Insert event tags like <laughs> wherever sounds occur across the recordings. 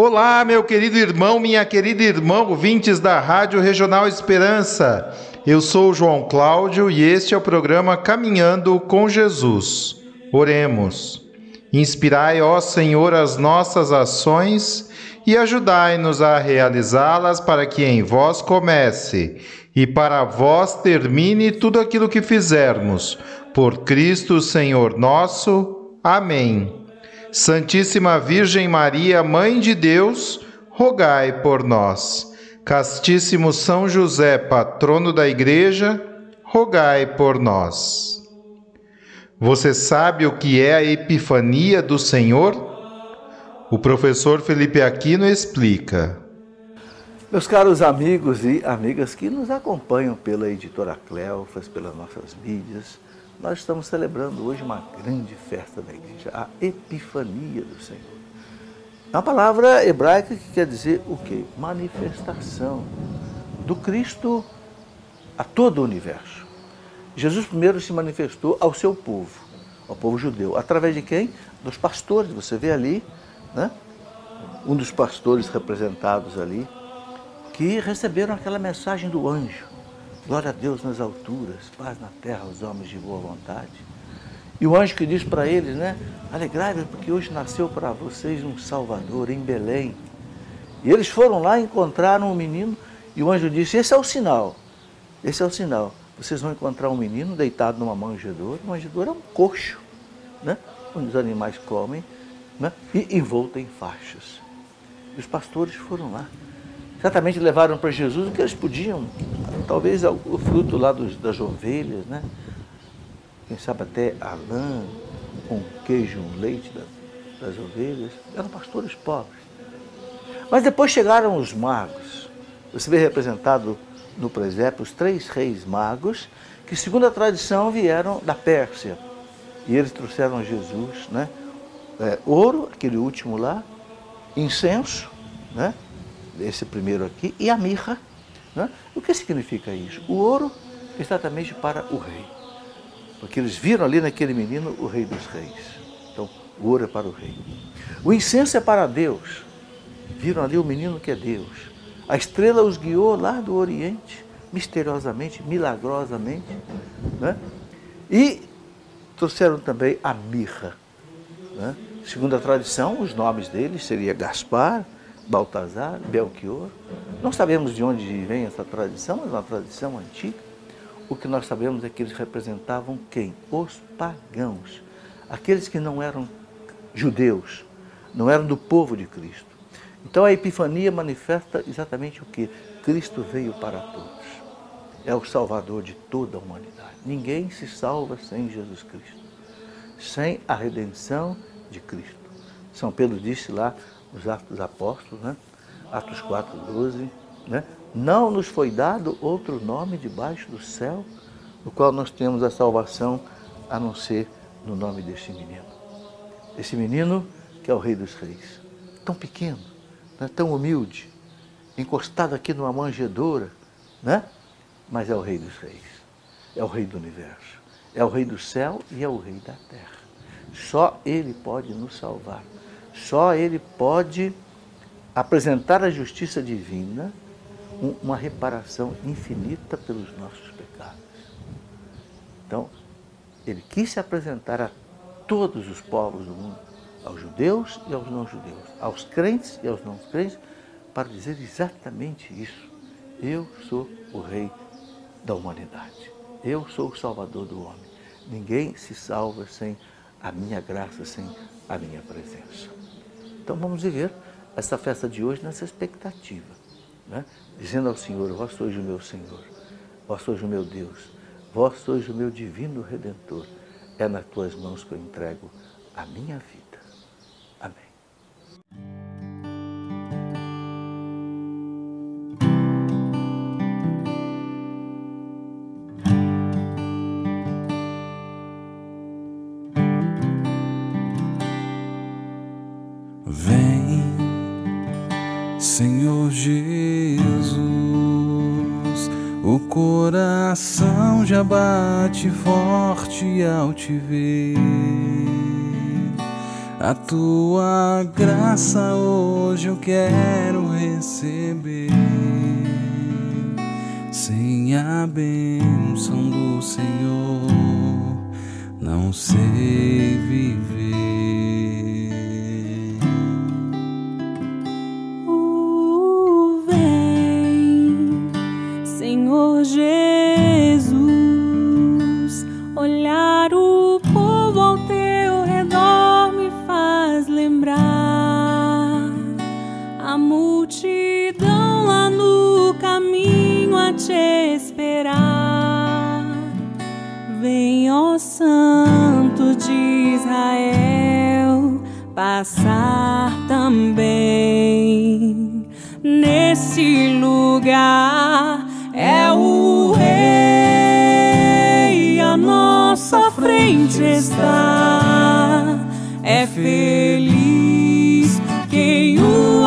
Olá, meu querido irmão, minha querida irmã, ouvintes da Rádio Regional Esperança. Eu sou João Cláudio e este é o programa Caminhando com Jesus. Oremos. Inspirai, ó Senhor, as nossas ações e ajudai-nos a realizá-las para que em vós comece e para vós termine tudo aquilo que fizermos. Por Cristo, Senhor nosso. Amém. Santíssima Virgem Maria, Mãe de Deus, rogai por nós. Castíssimo São José, patrono da Igreja, rogai por nós. Você sabe o que é a Epifania do Senhor? O professor Felipe Aquino explica. Meus caros amigos e amigas que nos acompanham pela editora Cleofas, pelas nossas mídias, nós estamos celebrando hoje uma grande festa da igreja, a Epifania do Senhor. É uma palavra hebraica que quer dizer o quê? Manifestação do Cristo a todo o universo. Jesus primeiro se manifestou ao seu povo, ao povo judeu. Através de quem? Dos pastores. Você vê ali, né? Um dos pastores representados ali, que receberam aquela mensagem do anjo Glória a Deus nas alturas, paz na terra aos homens de boa vontade. E o anjo que diz para eles, né? Alegrai-vos, porque hoje nasceu para vocês um Salvador em Belém. E eles foram lá encontraram um menino, e o anjo disse: Esse é o sinal. Esse é o sinal. Vocês vão encontrar um menino deitado numa manjedoura. Uma manjedoura é um coxo, né? onde os animais comem, né? e envolto em faixas. E os pastores foram lá certamente levaram para Jesus o que eles podiam, talvez o fruto lá dos, das ovelhas, né? Quem sabe até a lã, com queijo, um leite das, das ovelhas. Eram pastores pobres. Mas depois chegaram os magos. Você vê representado no presépio os três reis magos, que segundo a tradição vieram da Pérsia. E eles trouxeram Jesus, né? É, ouro, aquele último lá, incenso, né? Esse primeiro aqui, e a mirra. Né? O que significa isso? O ouro exatamente para o rei. Porque eles viram ali naquele menino o rei dos reis. Então, o ouro é para o rei. O incenso é para Deus. Viram ali o menino que é Deus. A estrela os guiou lá do Oriente, misteriosamente, milagrosamente. Né? E trouxeram também a mirra. Né? Segundo a tradição, os nomes deles seria Gaspar, Baltazar, Belchior. Não sabemos de onde vem essa tradição, mas é uma tradição antiga. O que nós sabemos é que eles representavam quem? Os pagãos, aqueles que não eram judeus, não eram do povo de Cristo. Então a Epifania manifesta exatamente o que? Cristo veio para todos. É o Salvador de toda a humanidade. Ninguém se salva sem Jesus Cristo, sem a redenção de Cristo. São Pedro disse lá os Atos dos Apóstolos, né? Atos 4, 12, né? Não nos foi dado outro nome debaixo do céu, no qual nós temos a salvação, a não ser no nome deste menino. Esse menino que é o Rei dos Reis, tão pequeno, né? tão humilde, encostado aqui numa manjedoura, né? mas é o Rei dos Reis, é o Rei do universo, é o Rei do céu e é o Rei da terra. Só Ele pode nos salvar. Só Ele pode apresentar a justiça divina, uma reparação infinita pelos nossos pecados. Então, Ele quis se apresentar a todos os povos do mundo, aos judeus e aos não-judeus, aos crentes e aos não-crentes, para dizer exatamente isso. Eu sou o Rei da humanidade. Eu sou o Salvador do homem. Ninguém se salva sem a minha graça, sem a minha presença. Então vamos viver essa festa de hoje nessa expectativa, né? dizendo ao Senhor: Vós sois o meu Senhor, vós sois o meu Deus, vós sois o meu divino Redentor. É nas tuas mãos que eu entrego a minha vida. Coração já bate forte ao te ver. A tua graça hoje eu quero receber. Sem a bênção do Senhor, não sei viver. Senhor Jesus, olhar o povo ao teu redor me faz lembrar a multidão lá no caminho a te esperar. Vem, ó Santo de Israel, passar também nesse lugar. É o Rei à nossa frente está. É feliz quem o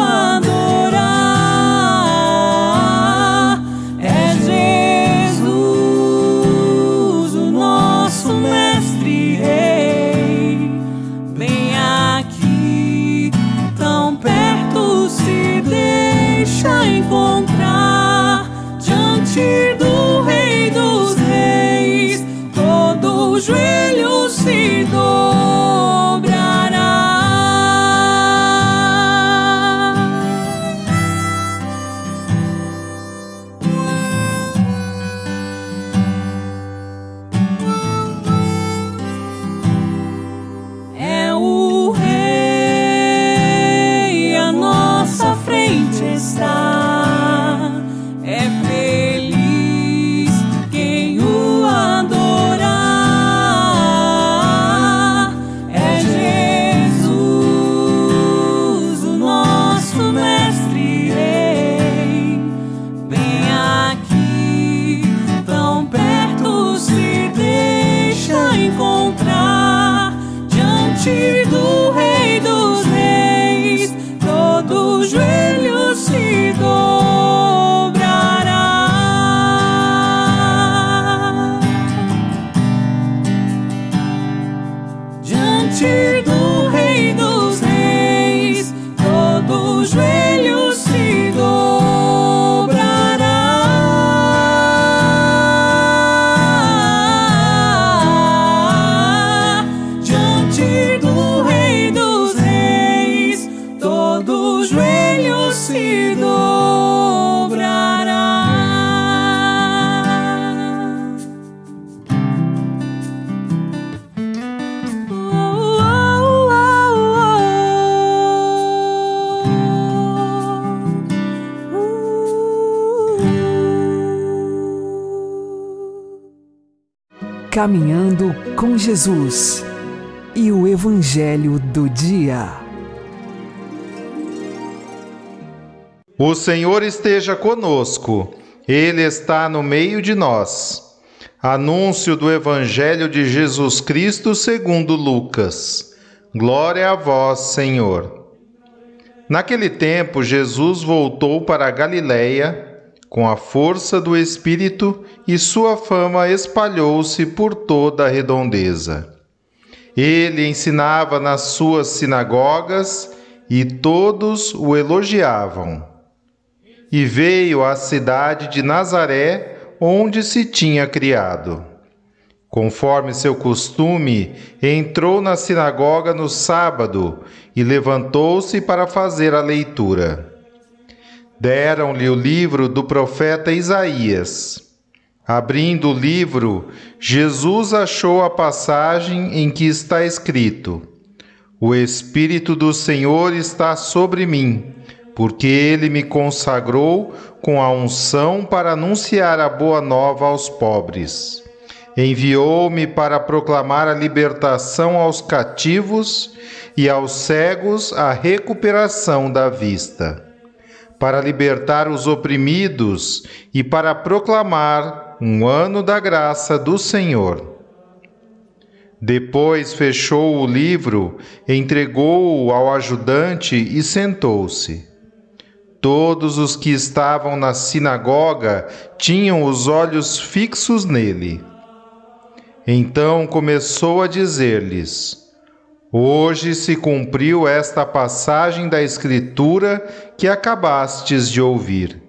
to Caminhando com Jesus e o Evangelho do Dia. O Senhor esteja conosco, Ele está no meio de nós. Anúncio do Evangelho de Jesus Cristo segundo Lucas. Glória a vós, Senhor. Naquele tempo, Jesus voltou para a Galiléia com a força do Espírito e sua fama espalhou-se por toda a redondeza. Ele ensinava nas suas sinagogas e todos o elogiavam. E veio à cidade de Nazaré, onde se tinha criado. Conforme seu costume, entrou na sinagoga no sábado e levantou-se para fazer a leitura. Deram-lhe o livro do profeta Isaías. Abrindo o livro, Jesus achou a passagem em que está escrito: O Espírito do Senhor está sobre mim, porque ele me consagrou com a unção para anunciar a boa nova aos pobres. Enviou-me para proclamar a libertação aos cativos e aos cegos a recuperação da vista, para libertar os oprimidos e para proclamar um ano da graça do Senhor. Depois fechou o livro, entregou-o ao ajudante e sentou-se. Todos os que estavam na sinagoga tinham os olhos fixos nele. Então começou a dizer-lhes: Hoje se cumpriu esta passagem da Escritura que acabastes de ouvir.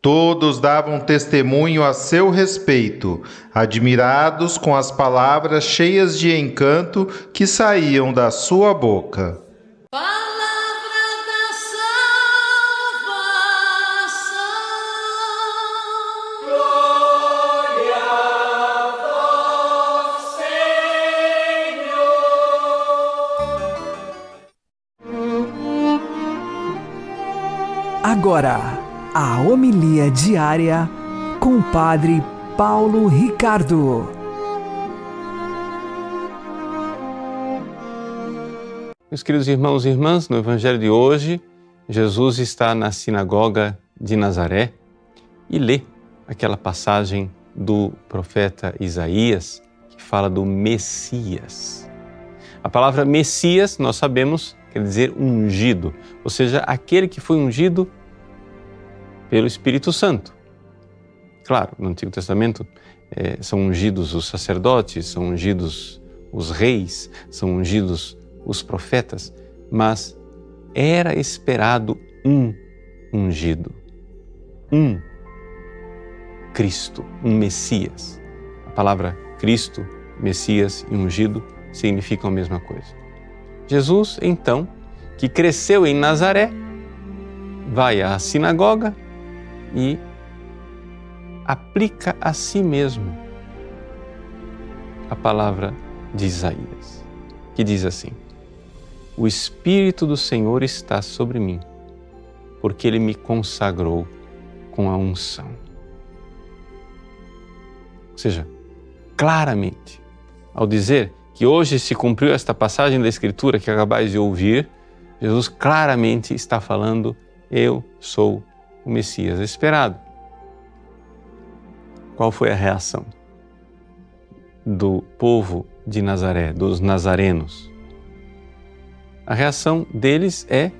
Todos davam testemunho a seu respeito, admirados com as palavras cheias de encanto que saíam da sua boca. Agora, a homilia diária com o Padre Paulo Ricardo. Meus queridos irmãos e irmãs, no Evangelho de hoje, Jesus está na sinagoga de Nazaré e lê aquela passagem do profeta Isaías que fala do Messias. A palavra Messias, nós sabemos, quer dizer ungido, ou seja, aquele que foi ungido pelo Espírito Santo. Claro, no Antigo Testamento é, são ungidos os sacerdotes, são ungidos os reis, são ungidos os profetas, mas era esperado um ungido, um Cristo, um Messias. A palavra Cristo, Messias e ungido significam a mesma coisa. Jesus, então, que cresceu em Nazaré, vai à sinagoga e aplica a si mesmo a palavra de Isaías, que diz assim: O Espírito do Senhor está sobre mim, porque ele me consagrou com a unção. Ou seja, claramente, ao dizer que hoje se cumpriu esta passagem da Escritura que acabais de ouvir, Jesus claramente está falando: Eu sou o Messias esperado. Qual foi a reação do povo de Nazaré, dos nazarenos? A reação deles é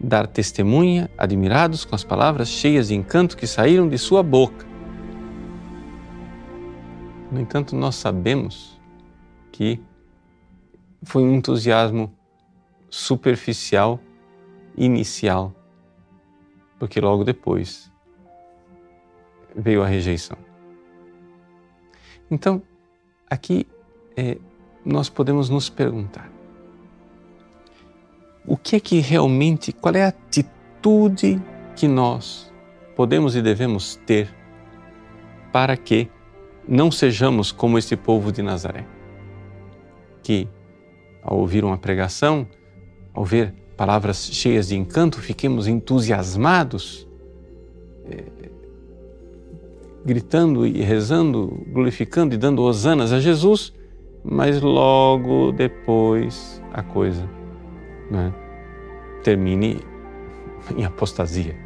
dar testemunha, admirados com as palavras cheias de encanto que saíram de sua boca. No entanto, nós sabemos que foi um entusiasmo superficial, inicial, porque logo depois veio a rejeição. Então, aqui é, nós podemos nos perguntar: o que é que realmente, qual é a atitude que nós podemos e devemos ter para que não sejamos como este povo de Nazaré, que ao ouvir uma pregação, ao ver palavras cheias de encanto, fiquemos entusiasmados, é, gritando e rezando, glorificando e dando hosanas a Jesus, mas logo depois a coisa né, termine em apostasia.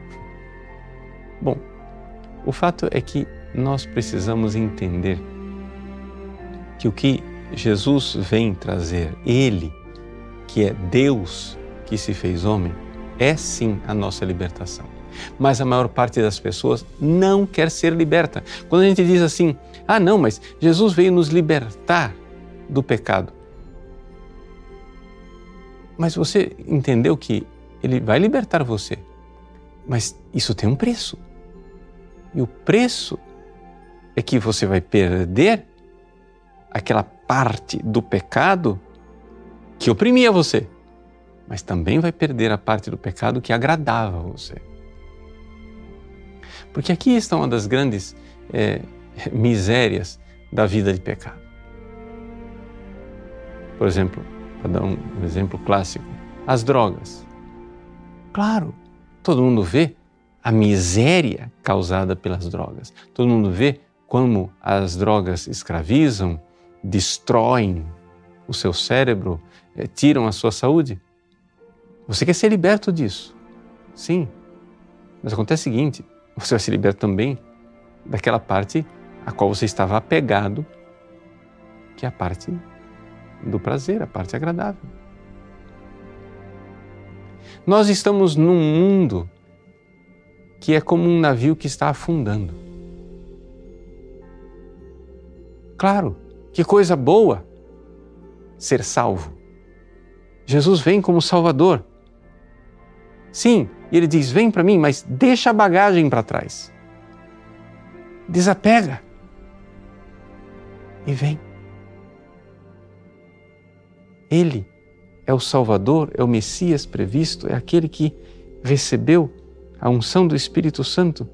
Bom, o fato é que nós precisamos entender que o que Jesus vem trazer, Ele, que é Deus, que se fez homem é sim a nossa libertação. Mas a maior parte das pessoas não quer ser liberta. Quando a gente diz assim, ah, não, mas Jesus veio nos libertar do pecado. Mas você entendeu que ele vai libertar você, mas isso tem um preço. E o preço é que você vai perder aquela parte do pecado que oprimia você mas também vai perder a parte do pecado que agradava você. Porque aqui está uma das grandes é, <laughs> misérias da vida de pecado. Por exemplo, para dar um exemplo clássico, as drogas. Claro, todo mundo vê a miséria causada pelas drogas. Todo mundo vê como as drogas escravizam, destroem o seu cérebro, é, tiram a sua saúde. Você quer ser liberto disso? Sim. Mas acontece o seguinte: você vai ser liberto também daquela parte a qual você estava apegado, que é a parte do prazer, a parte agradável. Nós estamos num mundo que é como um navio que está afundando. Claro, que coisa boa ser salvo. Jesus vem como Salvador. Sim, ele diz: Vem para mim, mas deixa a bagagem para trás. Desapega e vem. Ele é o Salvador, é o Messias previsto, é aquele que recebeu a unção do Espírito Santo.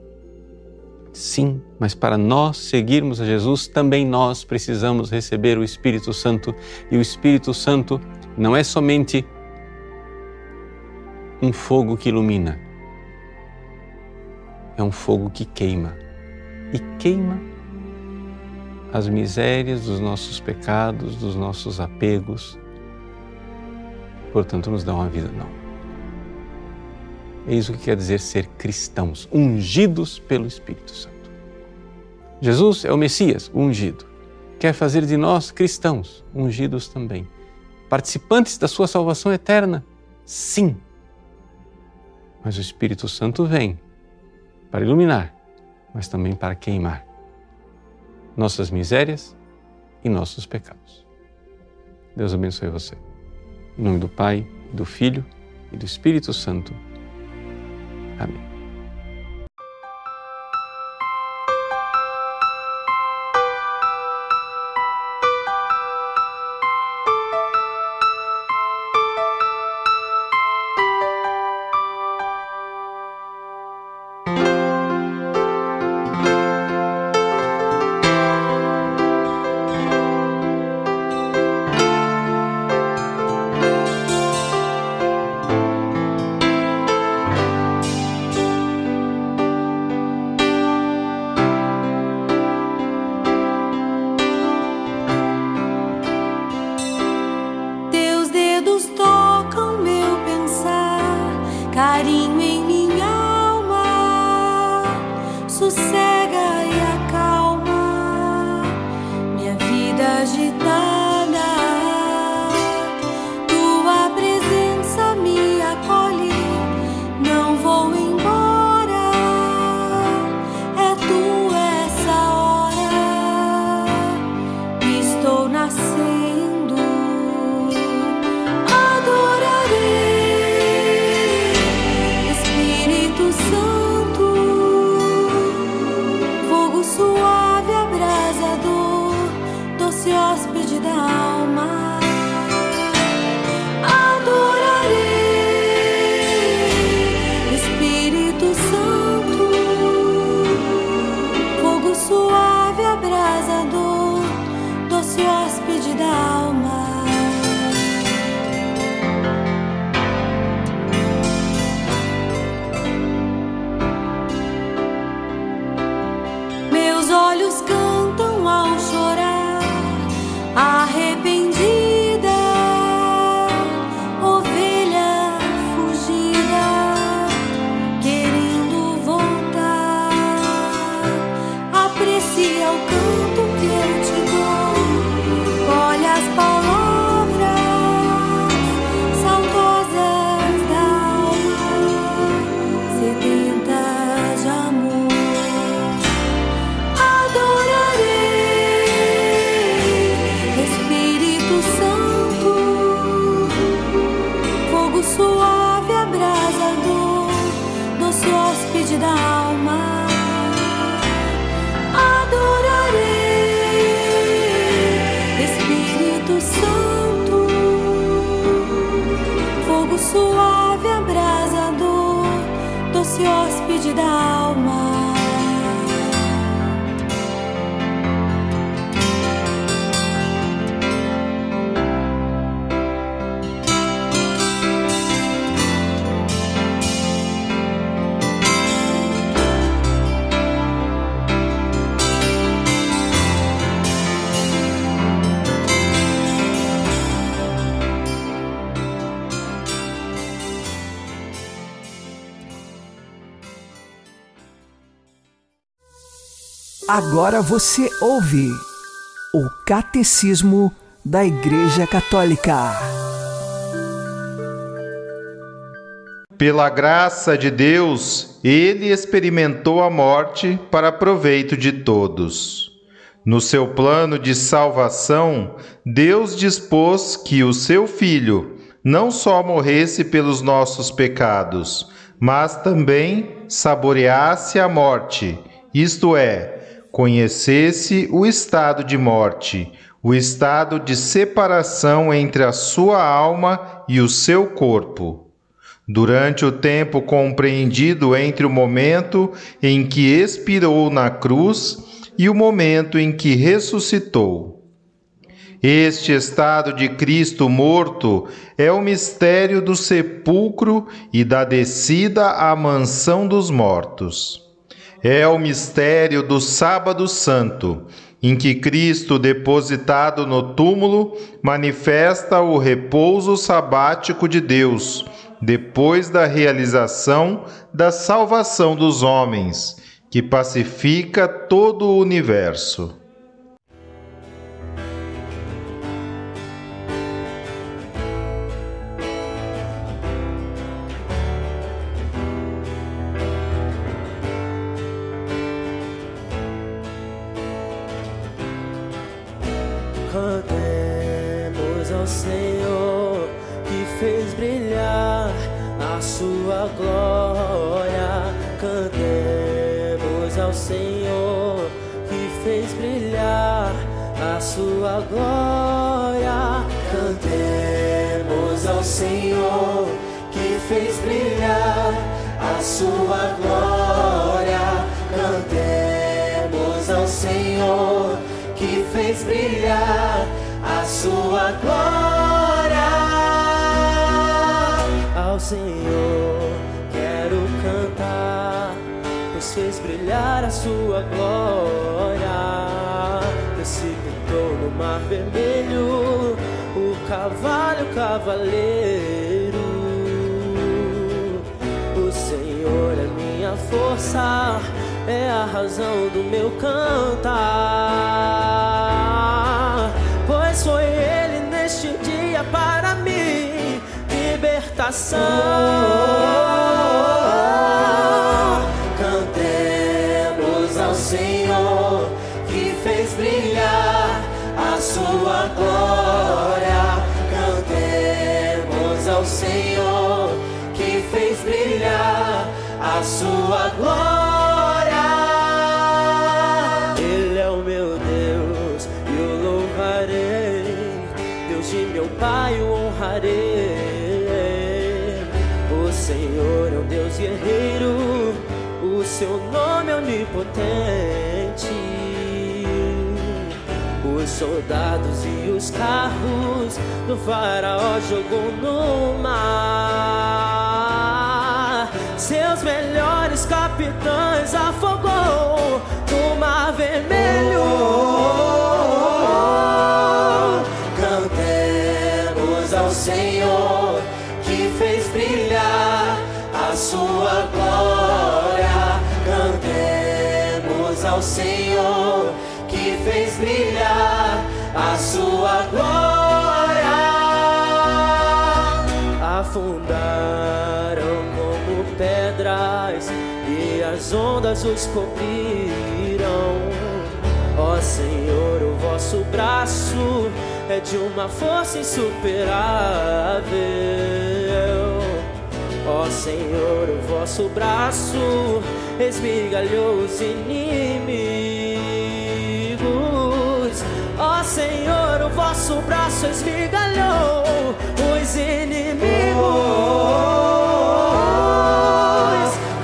Sim, mas para nós seguirmos a Jesus, também nós precisamos receber o Espírito Santo. E o Espírito Santo não é somente um fogo que ilumina, é um fogo que queima. E queima as misérias dos nossos pecados, dos nossos apegos, portanto, nos dá uma vida nova. Eis o que quer dizer ser cristãos, ungidos pelo Espírito Santo. Jesus é o Messias, o ungido. Quer fazer de nós cristãos, ungidos também. Participantes da sua salvação eterna? Sim. Mas o Espírito Santo vem para iluminar, mas também para queimar nossas misérias e nossos pecados. Deus abençoe você. Em nome do Pai, do Filho e do Espírito Santo. Amém. die. Agora você ouve o Catecismo da Igreja Católica. Pela graça de Deus, ele experimentou a morte para proveito de todos. No seu plano de salvação, Deus dispôs que o seu Filho não só morresse pelos nossos pecados, mas também saboreasse a morte, isto é, conhecesse o estado de morte, o estado de separação entre a sua alma e o seu corpo. Durante o tempo compreendido entre o momento em que expirou na cruz e o momento em que ressuscitou. Este estado de Cristo morto é o mistério do sepulcro e da descida à mansão dos mortos. É o mistério do Sábado Santo, em que Cristo, depositado no túmulo, manifesta o repouso sabático de Deus, depois da realização da salvação dos homens, que pacifica todo o universo. Cavalo cavaleiro. O Senhor é minha força é a razão do meu cantar. Pois foi Ele neste dia para mim libertação. Onipotente. Os soldados e os carros do faraó jogou no mar. Seus melhores capitães afogou no mar vermelho. Cantemos ao Senhor ao Senhor que fez brilhar a sua glória. Afundaram como pedras e as ondas os cobriram. Ó Senhor, o vosso braço é de uma força insuperável. Ó Senhor, o vosso braço esmigalhou os inimigos. Ó Senhor, o vosso braço esmigalhou os inimigos.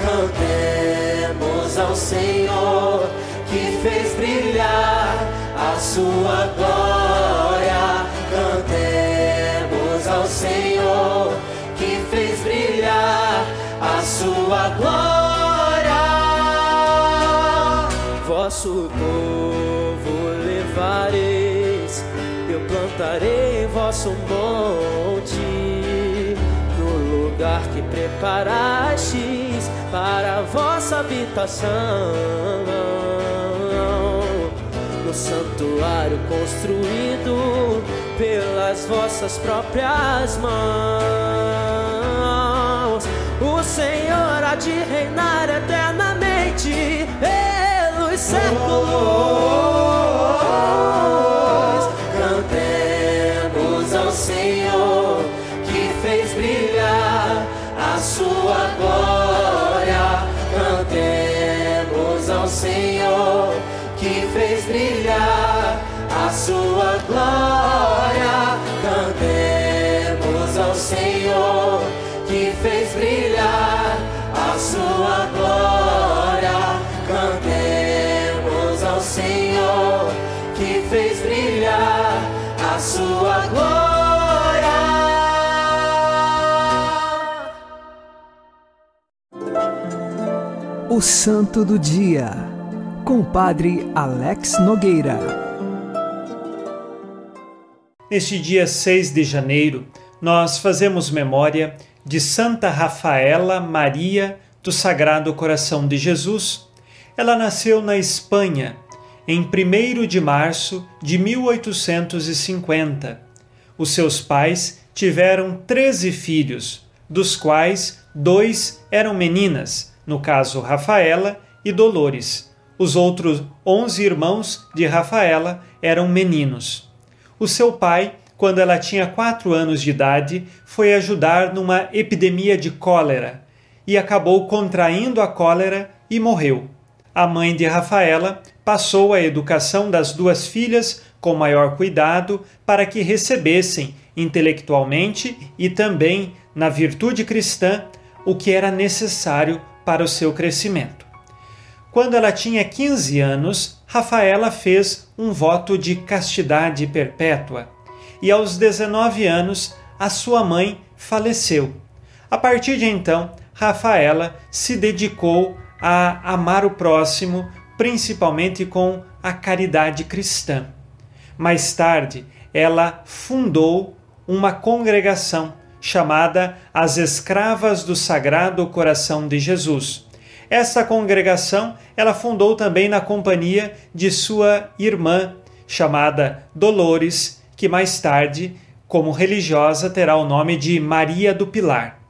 Cantemos ao Senhor que fez brilhar a sua glória. Vosso povo levareis, eu plantarei vosso monte, no lugar que preparastes para vossa habitação. No santuário construído pelas vossas próprias mãos. O há de reinar eternamente pelos séculos. O Santo do Dia, com o Padre Alex Nogueira. Neste dia 6 de janeiro, nós fazemos memória de Santa Rafaela Maria do Sagrado Coração de Jesus. Ela nasceu na Espanha em 1 de março de 1850. Os seus pais tiveram 13 filhos, dos quais dois eram meninas, no caso Rafaela e Dolores. Os outros 11 irmãos de Rafaela eram meninos. O seu pai quando ela tinha quatro anos de idade, foi ajudar numa epidemia de cólera e acabou contraindo a cólera e morreu. A mãe de Rafaela passou a educação das duas filhas com maior cuidado para que recebessem intelectualmente e também na virtude cristã o que era necessário para o seu crescimento. Quando ela tinha 15 anos, Rafaela fez um voto de castidade perpétua e aos 19 anos a sua mãe faleceu. A partir de então, Rafaela se dedicou a amar o próximo, principalmente com a caridade cristã. Mais tarde, ela fundou uma congregação chamada As Escravas do Sagrado Coração de Jesus. Essa congregação ela fundou também na companhia de sua irmã, chamada Dolores, que mais tarde, como religiosa, terá o nome de Maria do Pilar.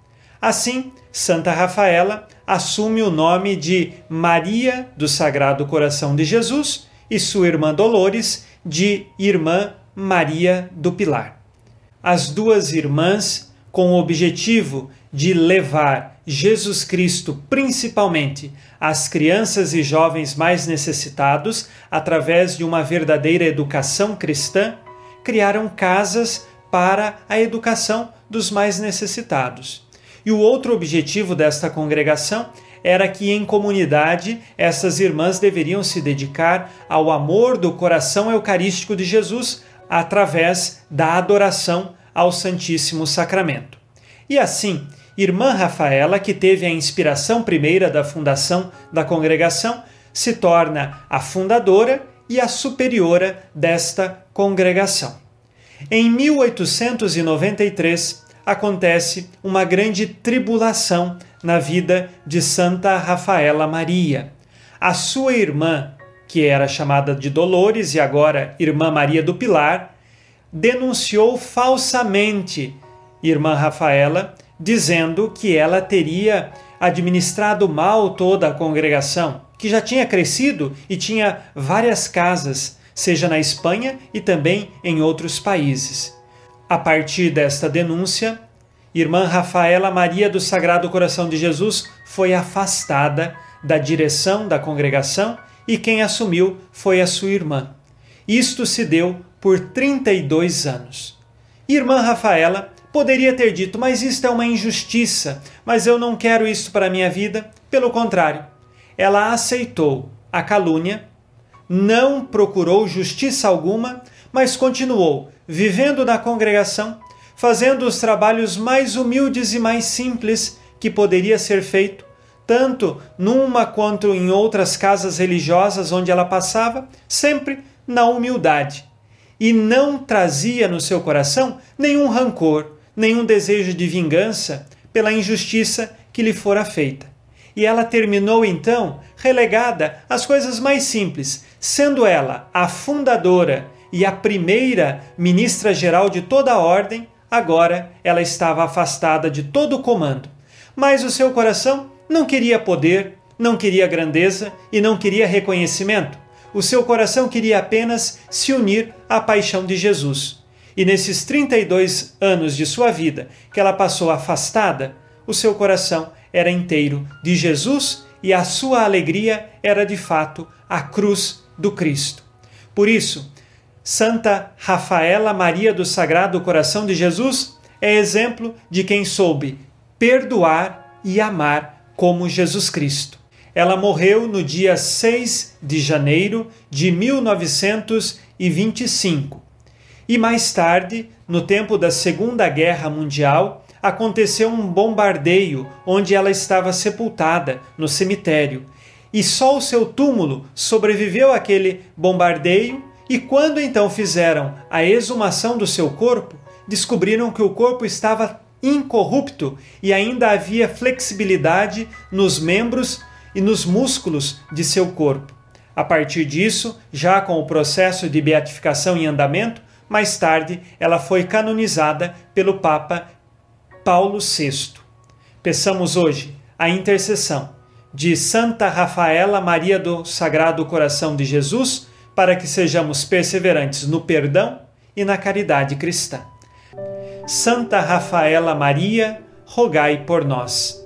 Assim, Santa Rafaela assume o nome de Maria do Sagrado Coração de Jesus e sua irmã Dolores de Irmã Maria do Pilar. As duas irmãs, com o objetivo de levar Jesus Cristo principalmente às crianças e jovens mais necessitados através de uma verdadeira educação cristã, criaram casas para a educação dos mais necessitados. E o outro objetivo desta congregação era que em comunidade essas irmãs deveriam se dedicar ao amor do coração eucarístico de Jesus através da adoração ao Santíssimo Sacramento. E assim, irmã Rafaela, que teve a inspiração primeira da fundação da congregação, se torna a fundadora e a superiora desta congregação. Em 1893 acontece uma grande tribulação na vida de Santa Rafaela Maria. A sua irmã, que era chamada de Dolores e agora Irmã Maria do Pilar, denunciou falsamente Irmã Rafaela, dizendo que ela teria administrado mal toda a congregação, que já tinha crescido e tinha várias casas, seja na Espanha e também em outros países. A partir desta denúncia, irmã Rafaela Maria do Sagrado Coração de Jesus foi afastada da direção da congregação e quem assumiu foi a sua irmã. Isto se deu por 32 anos. Irmã Rafaela poderia ter dito: Mas isto é uma injustiça, mas eu não quero isso para a minha vida. Pelo contrário, ela aceitou a calúnia, não procurou justiça alguma, mas continuou vivendo na congregação, fazendo os trabalhos mais humildes e mais simples que poderia ser feito, tanto numa quanto em outras casas religiosas onde ela passava, sempre na humildade. E não trazia no seu coração nenhum rancor, nenhum desejo de vingança pela injustiça que lhe fora feita. E ela terminou então relegada às coisas mais simples, sendo ela a fundadora e a primeira ministra geral de toda a ordem, agora ela estava afastada de todo o comando. Mas o seu coração Não queria poder, não queria grandeza e não queria reconhecimento. O seu coração queria apenas se unir à paixão de Jesus. E nesses 32 anos de sua vida que ela passou afastada, o seu coração era inteiro de Jesus e a sua alegria era de fato a cruz do Cristo. Por isso, Santa Rafaela Maria do Sagrado Coração de Jesus é exemplo de quem soube perdoar e amar como Jesus Cristo. Ela morreu no dia 6 de janeiro de 1925. E mais tarde, no tempo da Segunda Guerra Mundial, aconteceu um bombardeio onde ela estava sepultada no cemitério. E só o seu túmulo sobreviveu àquele bombardeio e quando então fizeram a exumação do seu corpo, descobriram que o corpo estava incorrupto e ainda havia flexibilidade nos membros e nos músculos de seu corpo. A partir disso, já com o processo de beatificação em andamento, mais tarde ela foi canonizada pelo Papa Paulo VI. Peçamos hoje a intercessão de Santa Rafaela Maria do Sagrado Coração de Jesus para que sejamos perseverantes no perdão e na caridade cristã. Santa Rafaela Maria, rogai por nós.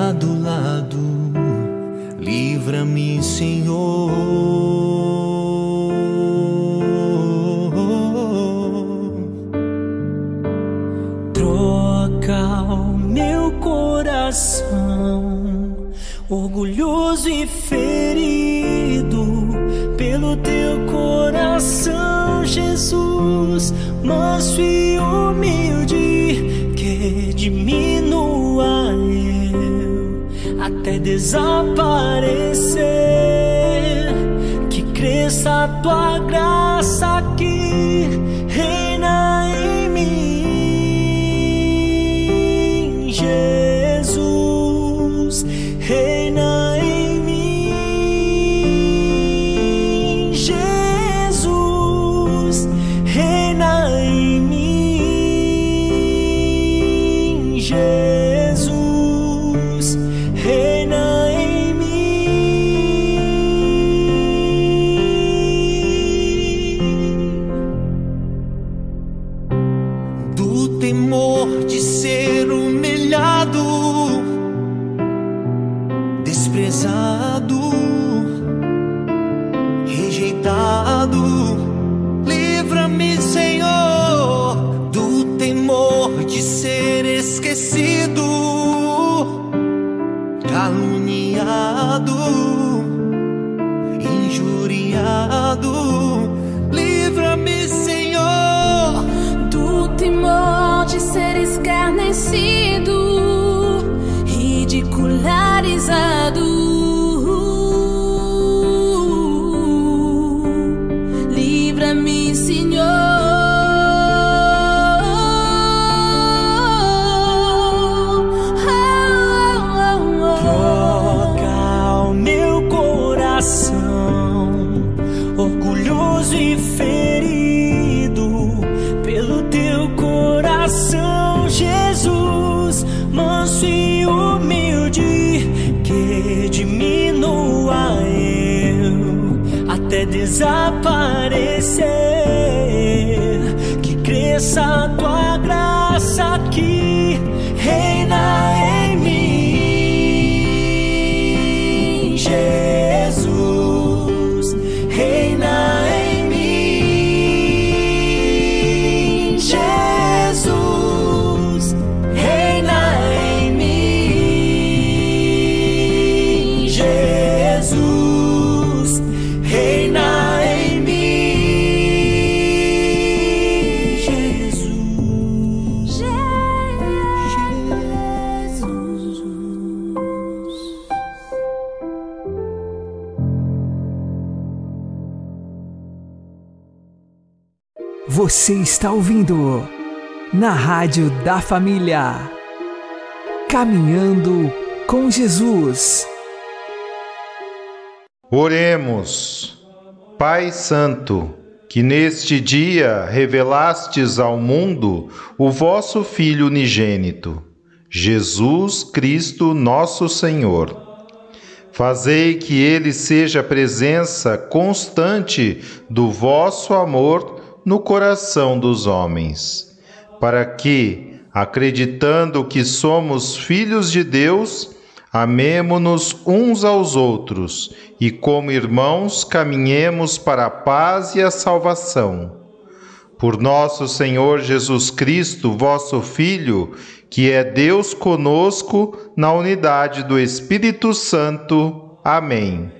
E adulado, livra-me, Senhor. Troca o meu coração, orgulhoso e ferido, pelo teu coração, Jesus, manso e desaparecer, que cresça a tua graça esquecido, caluniado, Você está ouvindo na Rádio da Família. Caminhando com Jesus. Oremos. Pai Santo, que neste dia revelastes ao mundo o vosso Filho unigênito, Jesus Cristo nosso Senhor. Fazei que ele seja presença constante do vosso amor no coração dos homens, para que, acreditando que somos filhos de Deus, amemo-nos uns aos outros e, como irmãos, caminhemos para a paz e a salvação. Por nosso Senhor Jesus Cristo, vosso Filho, que é Deus conosco na unidade do Espírito Santo. Amém.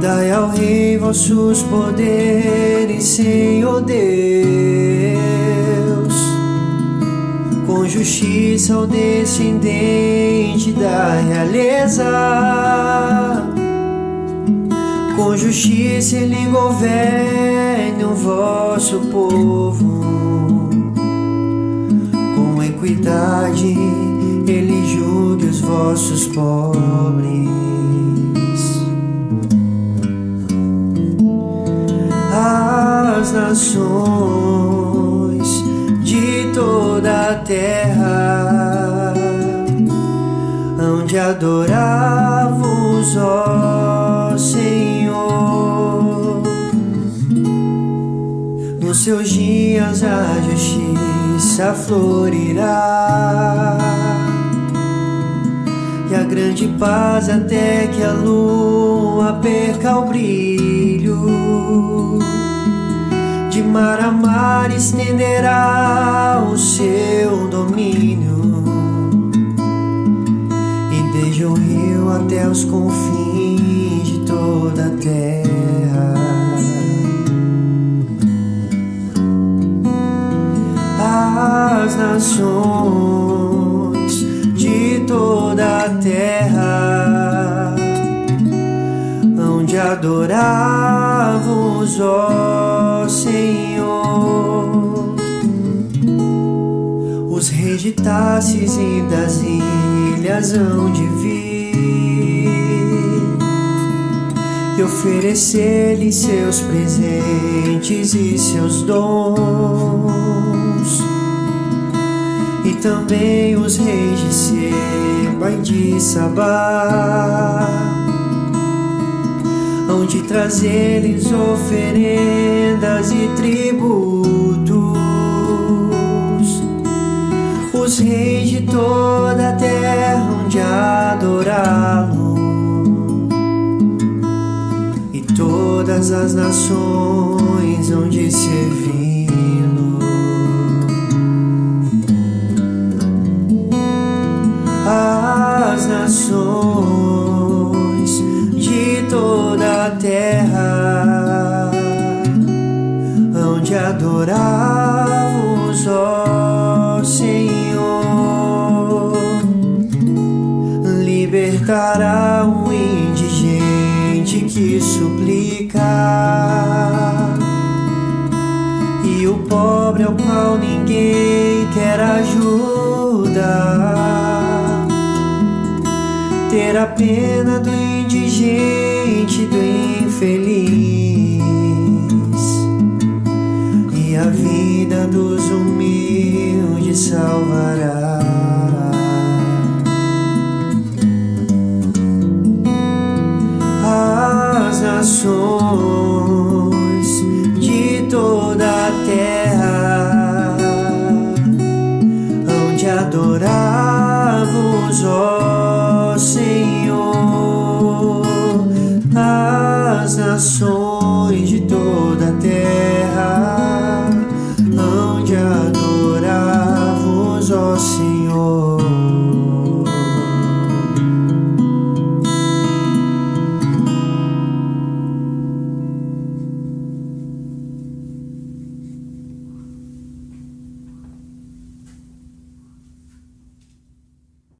Dai ao Rei vossos poderes, Senhor Deus, com justiça ao descendente da realeza. Com justiça ele governe o vosso povo, com equidade ele julgue os vossos pobres. As nações de toda a terra hão de adorar-vos, ó Senhor. Nos seus dias a justiça florirá e a grande paz até que a lua perca o brilho. De mar a mar estenderá o seu domínio, e desde o rio até os confins de toda a terra. As nações de toda a terra hão de ó Senhor. De Tarsis e das ilhas hão de vir e oferecer-lhe seus presentes e seus dons e também os reis de Seba e de Sabá hão de trazer-lhes oferendas e tributos. Os reis de toda a terra onde adorá-lo e todas as nações onde servi-lo. As nações de toda a terra onde adorá-vos, ó Senhor, libertará o indigente que suplica e o pobre ao qual ninguém quer ajuda. Ter a pena do indigente, do infeliz e a vida dos humildes salvará. As nações de toda